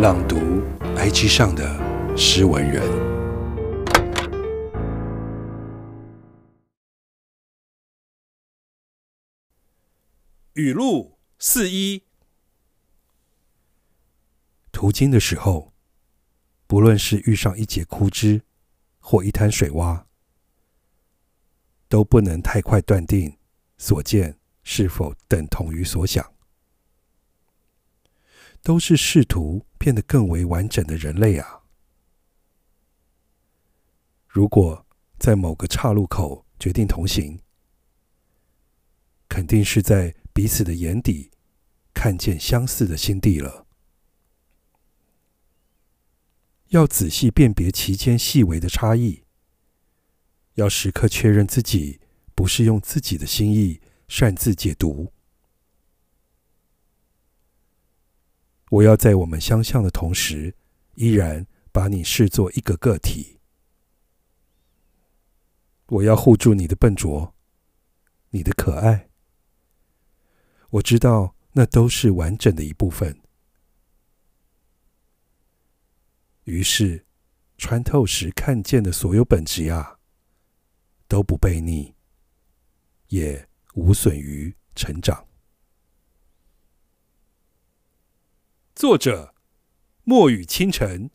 朗读 IG 上的诗文人。语录四一：途经的时候，不论是遇上一节枯枝或一滩水洼，都不能太快断定所见是否等同于所想。都是试图变得更为完整的人类啊！如果在某个岔路口决定同行，肯定是在彼此的眼底看见相似的心地了。要仔细辨别其间细微的差异，要时刻确认自己不是用自己的心意擅自解读。我要在我们相像的同时，依然把你视作一个个体。我要护住你的笨拙，你的可爱。我知道那都是完整的一部分。于是，穿透时看见的所有本质啊，都不悖逆，也无损于成长。作者：墨雨倾城。